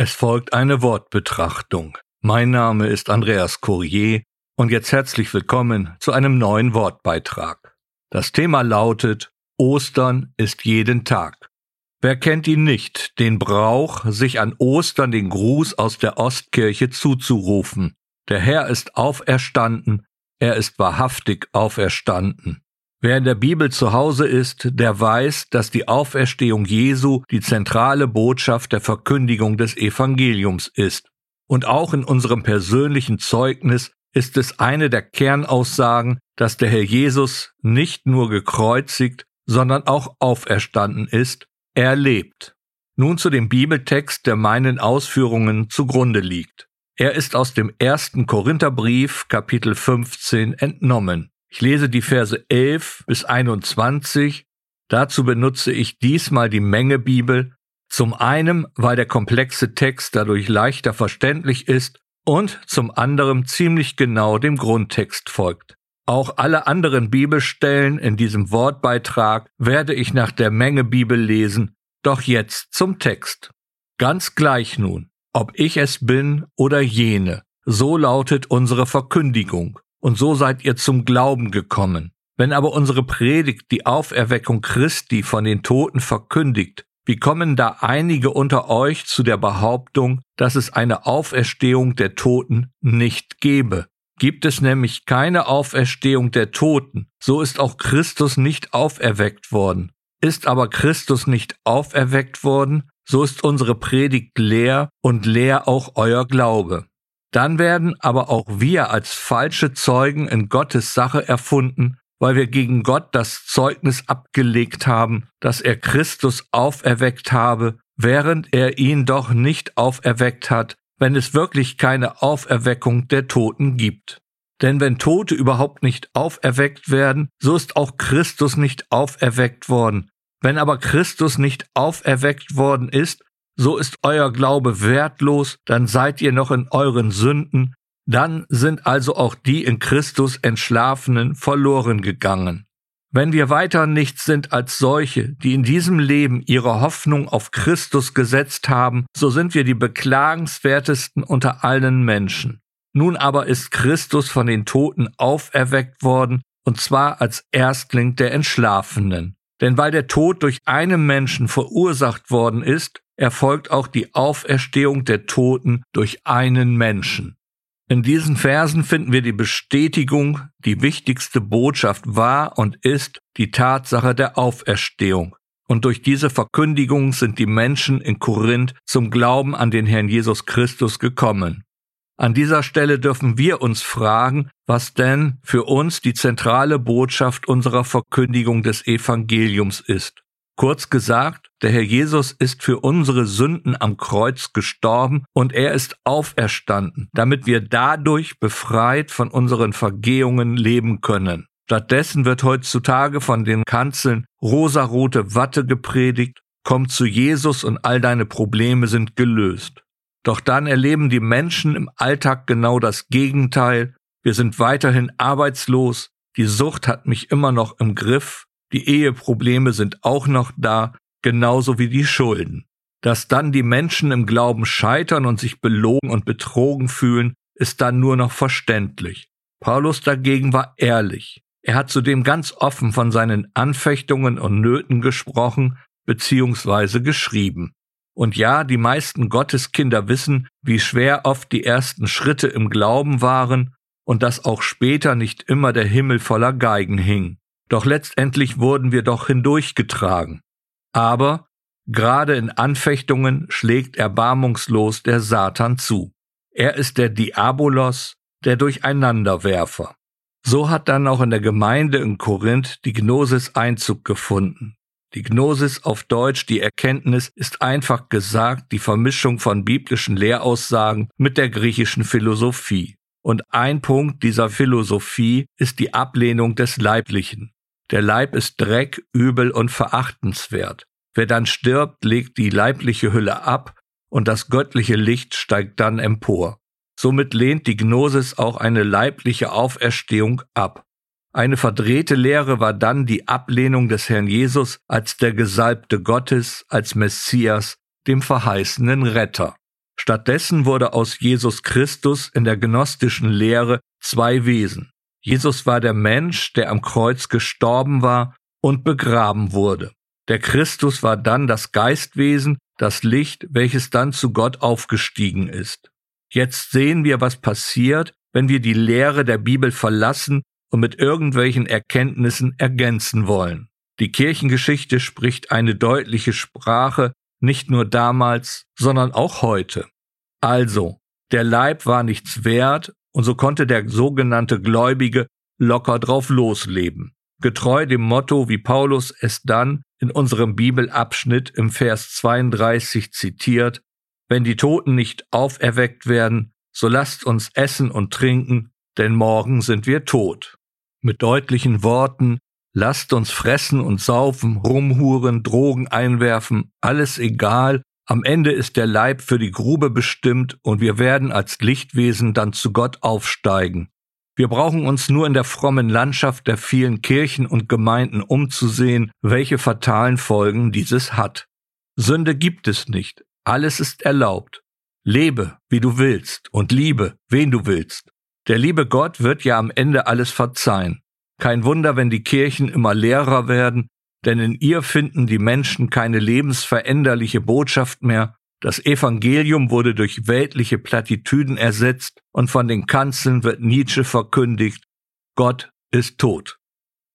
Es folgt eine Wortbetrachtung. Mein Name ist Andreas Courier und jetzt herzlich willkommen zu einem neuen Wortbeitrag. Das Thema lautet Ostern ist jeden Tag. Wer kennt ihn nicht, den Brauch, sich an Ostern den Gruß aus der Ostkirche zuzurufen. Der Herr ist auferstanden, er ist wahrhaftig auferstanden. Wer in der Bibel zu Hause ist, der weiß, dass die Auferstehung Jesu die zentrale Botschaft der Verkündigung des Evangeliums ist. Und auch in unserem persönlichen Zeugnis ist es eine der Kernaussagen, dass der Herr Jesus nicht nur gekreuzigt, sondern auch auferstanden ist, er lebt. Nun zu dem Bibeltext, der meinen Ausführungen zugrunde liegt. Er ist aus dem ersten Korintherbrief, Kapitel 15, entnommen. Ich lese die Verse 11 bis 21. Dazu benutze ich diesmal die Menge Bibel. Zum einen, weil der komplexe Text dadurch leichter verständlich ist und zum anderen ziemlich genau dem Grundtext folgt. Auch alle anderen Bibelstellen in diesem Wortbeitrag werde ich nach der Menge Bibel lesen, doch jetzt zum Text. Ganz gleich nun, ob ich es bin oder jene, so lautet unsere Verkündigung und so seid ihr zum Glauben gekommen. Wenn aber unsere Predigt die Auferweckung Christi von den Toten verkündigt, wie kommen da einige unter euch zu der Behauptung, dass es eine Auferstehung der Toten nicht gebe? Gibt es nämlich keine Auferstehung der Toten, so ist auch Christus nicht auferweckt worden. Ist aber Christus nicht auferweckt worden, so ist unsere Predigt leer und leer auch euer Glaube. Dann werden aber auch wir als falsche Zeugen in Gottes Sache erfunden, weil wir gegen Gott das Zeugnis abgelegt haben, dass er Christus auferweckt habe, während er ihn doch nicht auferweckt hat, wenn es wirklich keine Auferweckung der Toten gibt. Denn wenn Tote überhaupt nicht auferweckt werden, so ist auch Christus nicht auferweckt worden. Wenn aber Christus nicht auferweckt worden ist, so ist euer Glaube wertlos, dann seid ihr noch in euren Sünden, dann sind also auch die in Christus Entschlafenen verloren gegangen. Wenn wir weiter nichts sind als solche, die in diesem Leben ihre Hoffnung auf Christus gesetzt haben, so sind wir die beklagenswertesten unter allen Menschen. Nun aber ist Christus von den Toten auferweckt worden, und zwar als Erstling der Entschlafenen. Denn weil der Tod durch einen Menschen verursacht worden ist, erfolgt auch die Auferstehung der Toten durch einen Menschen. In diesen Versen finden wir die Bestätigung, die wichtigste Botschaft war und ist die Tatsache der Auferstehung. Und durch diese Verkündigung sind die Menschen in Korinth zum Glauben an den Herrn Jesus Christus gekommen. An dieser Stelle dürfen wir uns fragen, was denn für uns die zentrale Botschaft unserer Verkündigung des Evangeliums ist. Kurz gesagt, der Herr Jesus ist für unsere Sünden am Kreuz gestorben und er ist auferstanden, damit wir dadurch befreit von unseren Vergehungen leben können. Stattdessen wird heutzutage von den Kanzeln rosarote Watte gepredigt, komm zu Jesus und all deine Probleme sind gelöst. Doch dann erleben die Menschen im Alltag genau das Gegenteil. Wir sind weiterhin arbeitslos, die Sucht hat mich immer noch im Griff, die Eheprobleme sind auch noch da, genauso wie die Schulden. Dass dann die Menschen im Glauben scheitern und sich belogen und betrogen fühlen, ist dann nur noch verständlich. Paulus dagegen war ehrlich. Er hat zudem ganz offen von seinen Anfechtungen und Nöten gesprochen bzw. geschrieben. Und ja, die meisten Gotteskinder wissen, wie schwer oft die ersten Schritte im Glauben waren und dass auch später nicht immer der Himmel voller Geigen hing. Doch letztendlich wurden wir doch hindurchgetragen. Aber gerade in Anfechtungen schlägt erbarmungslos der Satan zu. Er ist der Diabolos, der Durcheinanderwerfer. So hat dann auch in der Gemeinde in Korinth die Gnosis Einzug gefunden. Die Gnosis auf Deutsch, die Erkenntnis, ist einfach gesagt die Vermischung von biblischen Lehraussagen mit der griechischen Philosophie. Und ein Punkt dieser Philosophie ist die Ablehnung des Leiblichen. Der Leib ist Dreck, übel und verachtenswert. Wer dann stirbt, legt die leibliche Hülle ab und das göttliche Licht steigt dann empor. Somit lehnt die Gnosis auch eine leibliche Auferstehung ab. Eine verdrehte Lehre war dann die Ablehnung des Herrn Jesus als der Gesalbte Gottes, als Messias, dem verheißenen Retter. Stattdessen wurde aus Jesus Christus in der gnostischen Lehre zwei Wesen. Jesus war der Mensch, der am Kreuz gestorben war und begraben wurde. Der Christus war dann das Geistwesen, das Licht, welches dann zu Gott aufgestiegen ist. Jetzt sehen wir, was passiert, wenn wir die Lehre der Bibel verlassen und mit irgendwelchen Erkenntnissen ergänzen wollen. Die Kirchengeschichte spricht eine deutliche Sprache, nicht nur damals, sondern auch heute. Also, der Leib war nichts wert, und so konnte der sogenannte Gläubige locker drauf losleben. Getreu dem Motto, wie Paulus es dann in unserem Bibelabschnitt im Vers 32 zitiert, wenn die Toten nicht auferweckt werden, so lasst uns essen und trinken, denn morgen sind wir tot. Mit deutlichen Worten, lasst uns fressen und saufen, rumhuren, Drogen einwerfen, alles egal, am Ende ist der Leib für die Grube bestimmt und wir werden als Lichtwesen dann zu Gott aufsteigen. Wir brauchen uns nur in der frommen Landschaft der vielen Kirchen und Gemeinden umzusehen, welche fatalen Folgen dieses hat. Sünde gibt es nicht, alles ist erlaubt. Lebe, wie du willst, und liebe, wen du willst. Der liebe Gott wird ja am Ende alles verzeihen. Kein Wunder, wenn die Kirchen immer leerer werden, denn in ihr finden die Menschen keine lebensveränderliche Botschaft mehr. Das Evangelium wurde durch weltliche Plattitüden ersetzt und von den Kanzeln wird Nietzsche verkündigt, Gott ist tot.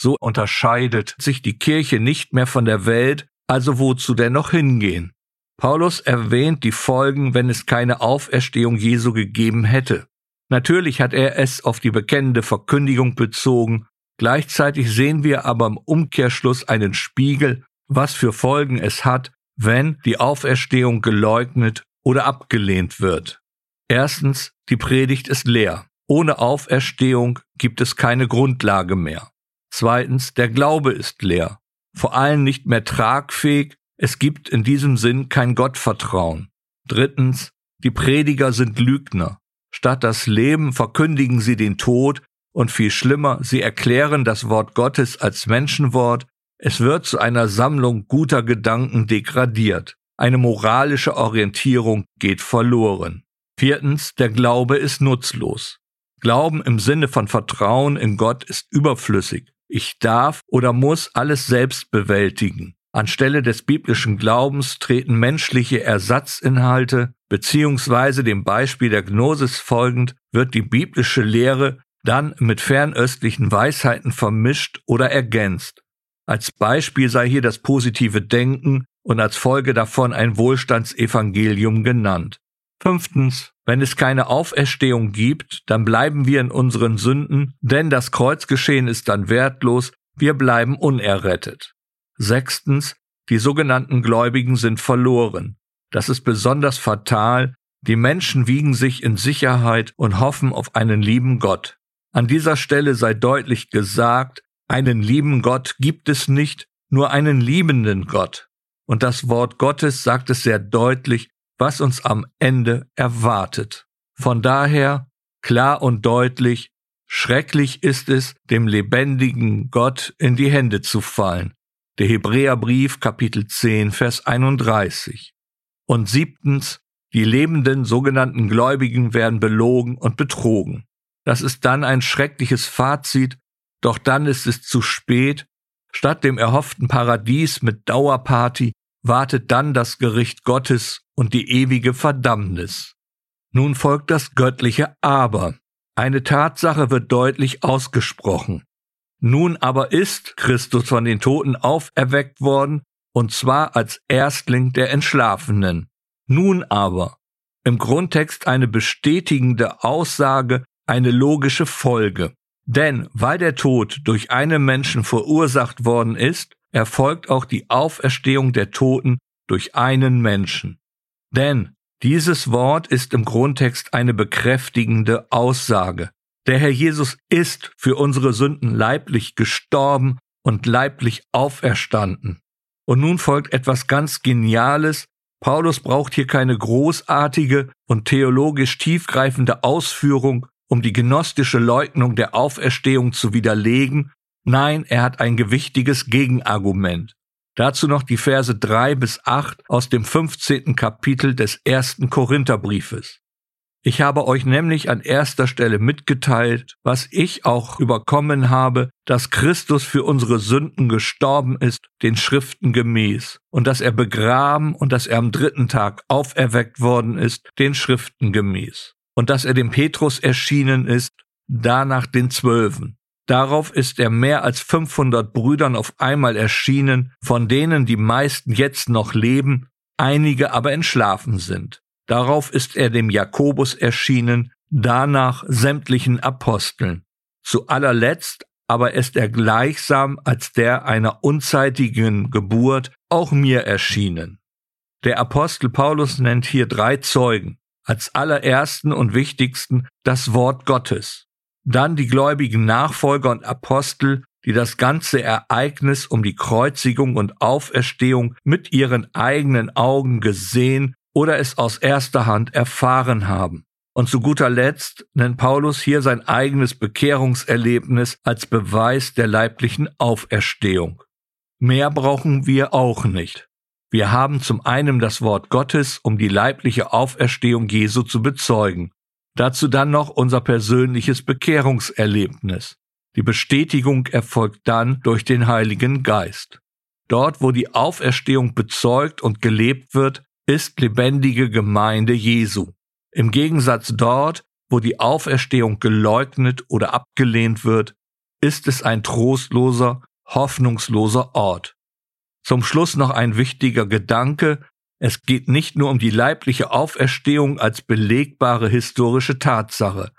So unterscheidet sich die Kirche nicht mehr von der Welt, also wozu denn noch hingehen? Paulus erwähnt die Folgen, wenn es keine Auferstehung Jesu gegeben hätte. Natürlich hat er es auf die bekennende Verkündigung bezogen, gleichzeitig sehen wir aber im Umkehrschluss einen Spiegel, was für Folgen es hat, wenn die Auferstehung geleugnet oder abgelehnt wird. Erstens, die Predigt ist leer. Ohne Auferstehung gibt es keine Grundlage mehr. Zweitens, der Glaube ist leer, vor allem nicht mehr tragfähig es gibt in diesem Sinn kein Gottvertrauen. Drittens, die Prediger sind Lügner. Statt das Leben verkündigen sie den Tod und viel schlimmer, sie erklären das Wort Gottes als Menschenwort. Es wird zu einer Sammlung guter Gedanken degradiert. Eine moralische Orientierung geht verloren. Viertens, der Glaube ist nutzlos. Glauben im Sinne von Vertrauen in Gott ist überflüssig. Ich darf oder muss alles selbst bewältigen. Anstelle des biblischen Glaubens treten menschliche Ersatzinhalte, beziehungsweise dem Beispiel der Gnosis folgend wird die biblische Lehre dann mit fernöstlichen Weisheiten vermischt oder ergänzt. Als Beispiel sei hier das positive Denken und als Folge davon ein Wohlstandsevangelium genannt. Fünftens, wenn es keine Auferstehung gibt, dann bleiben wir in unseren Sünden, denn das Kreuzgeschehen ist dann wertlos, wir bleiben unerrettet. Sechstens, die sogenannten Gläubigen sind verloren. Das ist besonders fatal. Die Menschen wiegen sich in Sicherheit und hoffen auf einen lieben Gott. An dieser Stelle sei deutlich gesagt, einen lieben Gott gibt es nicht, nur einen liebenden Gott. Und das Wort Gottes sagt es sehr deutlich, was uns am Ende erwartet. Von daher klar und deutlich, schrecklich ist es, dem lebendigen Gott in die Hände zu fallen der Hebräerbrief Kapitel 10, Vers 31. Und siebtens, die lebenden sogenannten Gläubigen werden belogen und betrogen. Das ist dann ein schreckliches Fazit, doch dann ist es zu spät. Statt dem erhofften Paradies mit Dauerparty wartet dann das Gericht Gottes und die ewige Verdammnis. Nun folgt das göttliche Aber. Eine Tatsache wird deutlich ausgesprochen. Nun aber ist Christus von den Toten auferweckt worden, und zwar als Erstling der Entschlafenen. Nun aber, im Grundtext eine bestätigende Aussage, eine logische Folge. Denn weil der Tod durch einen Menschen verursacht worden ist, erfolgt auch die Auferstehung der Toten durch einen Menschen. Denn dieses Wort ist im Grundtext eine bekräftigende Aussage. Der Herr Jesus ist für unsere Sünden leiblich gestorben und leiblich auferstanden. Und nun folgt etwas ganz Geniales. Paulus braucht hier keine großartige und theologisch tiefgreifende Ausführung, um die gnostische Leugnung der Auferstehung zu widerlegen. Nein, er hat ein gewichtiges Gegenargument. Dazu noch die Verse drei bis acht aus dem 15. Kapitel des ersten Korintherbriefes. Ich habe euch nämlich an erster Stelle mitgeteilt, was ich auch überkommen habe, dass Christus für unsere Sünden gestorben ist, den Schriften gemäß, und dass er begraben und dass er am dritten Tag auferweckt worden ist, den Schriften gemäß, und dass er dem Petrus erschienen ist, danach den Zwölfen. Darauf ist er mehr als 500 Brüdern auf einmal erschienen, von denen die meisten jetzt noch leben, einige aber entschlafen sind. Darauf ist er dem Jakobus erschienen, danach sämtlichen Aposteln. Zu allerletzt aber ist er gleichsam als der einer unzeitigen Geburt auch mir erschienen. Der Apostel Paulus nennt hier drei Zeugen, als allerersten und wichtigsten das Wort Gottes, dann die gläubigen Nachfolger und Apostel, die das ganze Ereignis um die Kreuzigung und Auferstehung mit ihren eigenen Augen gesehen oder es aus erster Hand erfahren haben. Und zu guter Letzt nennt Paulus hier sein eigenes Bekehrungserlebnis als Beweis der leiblichen Auferstehung. Mehr brauchen wir auch nicht. Wir haben zum einen das Wort Gottes, um die leibliche Auferstehung Jesu zu bezeugen. Dazu dann noch unser persönliches Bekehrungserlebnis. Die Bestätigung erfolgt dann durch den Heiligen Geist. Dort, wo die Auferstehung bezeugt und gelebt wird, ist lebendige Gemeinde Jesu. Im Gegensatz dort, wo die Auferstehung geleugnet oder abgelehnt wird, ist es ein trostloser, hoffnungsloser Ort. Zum Schluss noch ein wichtiger Gedanke. Es geht nicht nur um die leibliche Auferstehung als belegbare historische Tatsache.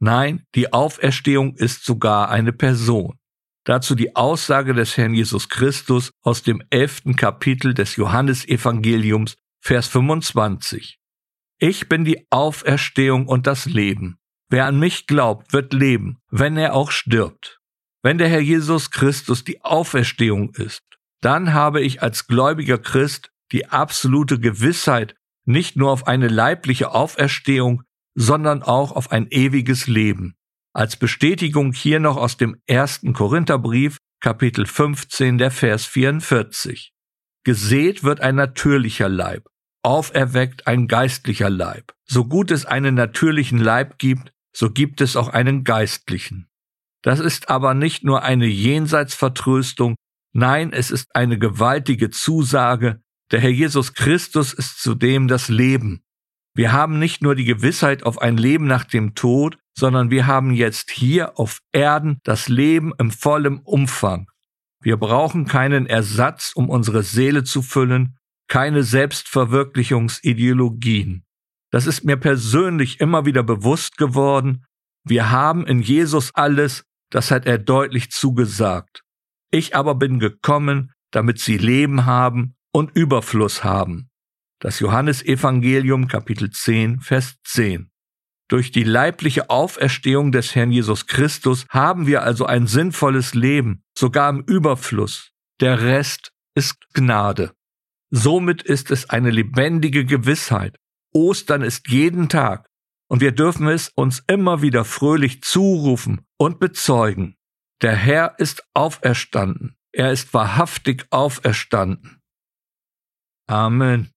Nein, die Auferstehung ist sogar eine Person. Dazu die Aussage des Herrn Jesus Christus aus dem elften Kapitel des Johannesevangeliums Vers 25. Ich bin die Auferstehung und das Leben. Wer an mich glaubt, wird leben, wenn er auch stirbt. Wenn der Herr Jesus Christus die Auferstehung ist, dann habe ich als gläubiger Christ die absolute Gewissheit nicht nur auf eine leibliche Auferstehung, sondern auch auf ein ewiges Leben. Als Bestätigung hier noch aus dem ersten Korintherbrief, Kapitel 15, der Vers 44. Gesät wird ein natürlicher Leib, auferweckt ein geistlicher Leib. So gut es einen natürlichen Leib gibt, so gibt es auch einen geistlichen. Das ist aber nicht nur eine Jenseitsvertröstung, nein, es ist eine gewaltige Zusage, der Herr Jesus Christus ist zudem das Leben. Wir haben nicht nur die Gewissheit auf ein Leben nach dem Tod, sondern wir haben jetzt hier auf Erden das Leben im vollen Umfang. Wir brauchen keinen Ersatz, um unsere Seele zu füllen, keine Selbstverwirklichungsideologien. Das ist mir persönlich immer wieder bewusst geworden. Wir haben in Jesus alles, das hat er deutlich zugesagt. Ich aber bin gekommen, damit sie Leben haben und Überfluss haben. Das Johannesevangelium Kapitel 10, Vers 10. Durch die leibliche Auferstehung des Herrn Jesus Christus haben wir also ein sinnvolles Leben, sogar im Überfluss. Der Rest ist Gnade. Somit ist es eine lebendige Gewissheit. Ostern ist jeden Tag und wir dürfen es uns immer wieder fröhlich zurufen und bezeugen. Der Herr ist auferstanden. Er ist wahrhaftig auferstanden. Amen.